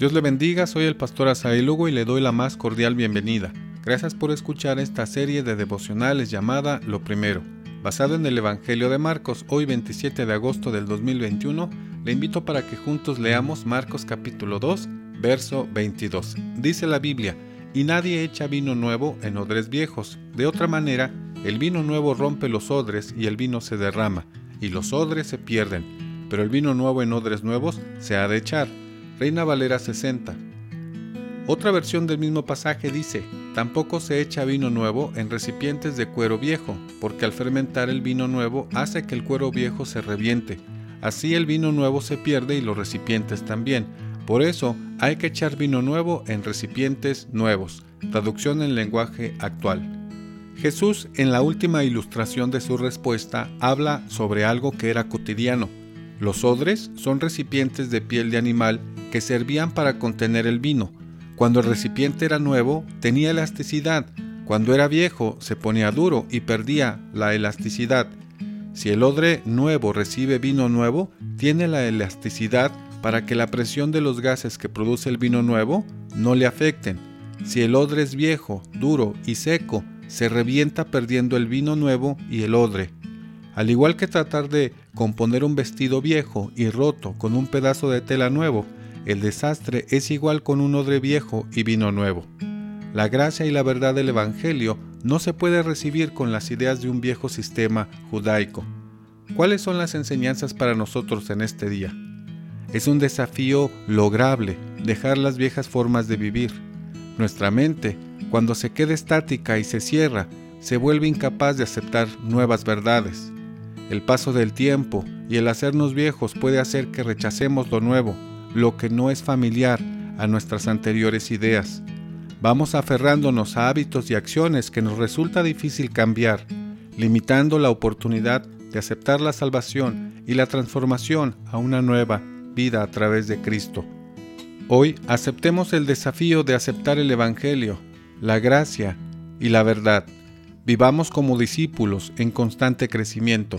Dios le bendiga, soy el pastor Asael Lugo y le doy la más cordial bienvenida. Gracias por escuchar esta serie de devocionales llamada Lo Primero. Basado en el Evangelio de Marcos, hoy 27 de agosto del 2021, le invito para que juntos leamos Marcos capítulo 2, verso 22. Dice la Biblia, y nadie echa vino nuevo en odres viejos. De otra manera, el vino nuevo rompe los odres y el vino se derrama, y los odres se pierden. Pero el vino nuevo en odres nuevos se ha de echar Reina Valera 60. Otra versión del mismo pasaje dice, tampoco se echa vino nuevo en recipientes de cuero viejo, porque al fermentar el vino nuevo hace que el cuero viejo se reviente. Así el vino nuevo se pierde y los recipientes también. Por eso hay que echar vino nuevo en recipientes nuevos. Traducción en lenguaje actual. Jesús en la última ilustración de su respuesta habla sobre algo que era cotidiano. Los odres son recipientes de piel de animal que servían para contener el vino. Cuando el recipiente era nuevo, tenía elasticidad. Cuando era viejo, se ponía duro y perdía la elasticidad. Si el odre nuevo recibe vino nuevo, tiene la elasticidad para que la presión de los gases que produce el vino nuevo no le afecten. Si el odre es viejo, duro y seco, se revienta perdiendo el vino nuevo y el odre. Al igual que tratar de componer un vestido viejo y roto con un pedazo de tela nuevo, el desastre es igual con un odre viejo y vino nuevo. La gracia y la verdad del Evangelio no se puede recibir con las ideas de un viejo sistema judaico. ¿Cuáles son las enseñanzas para nosotros en este día? Es un desafío lograble dejar las viejas formas de vivir. Nuestra mente, cuando se queda estática y se cierra, se vuelve incapaz de aceptar nuevas verdades. El paso del tiempo y el hacernos viejos puede hacer que rechacemos lo nuevo lo que no es familiar a nuestras anteriores ideas. Vamos aferrándonos a hábitos y acciones que nos resulta difícil cambiar, limitando la oportunidad de aceptar la salvación y la transformación a una nueva vida a través de Cristo. Hoy aceptemos el desafío de aceptar el Evangelio, la gracia y la verdad. Vivamos como discípulos en constante crecimiento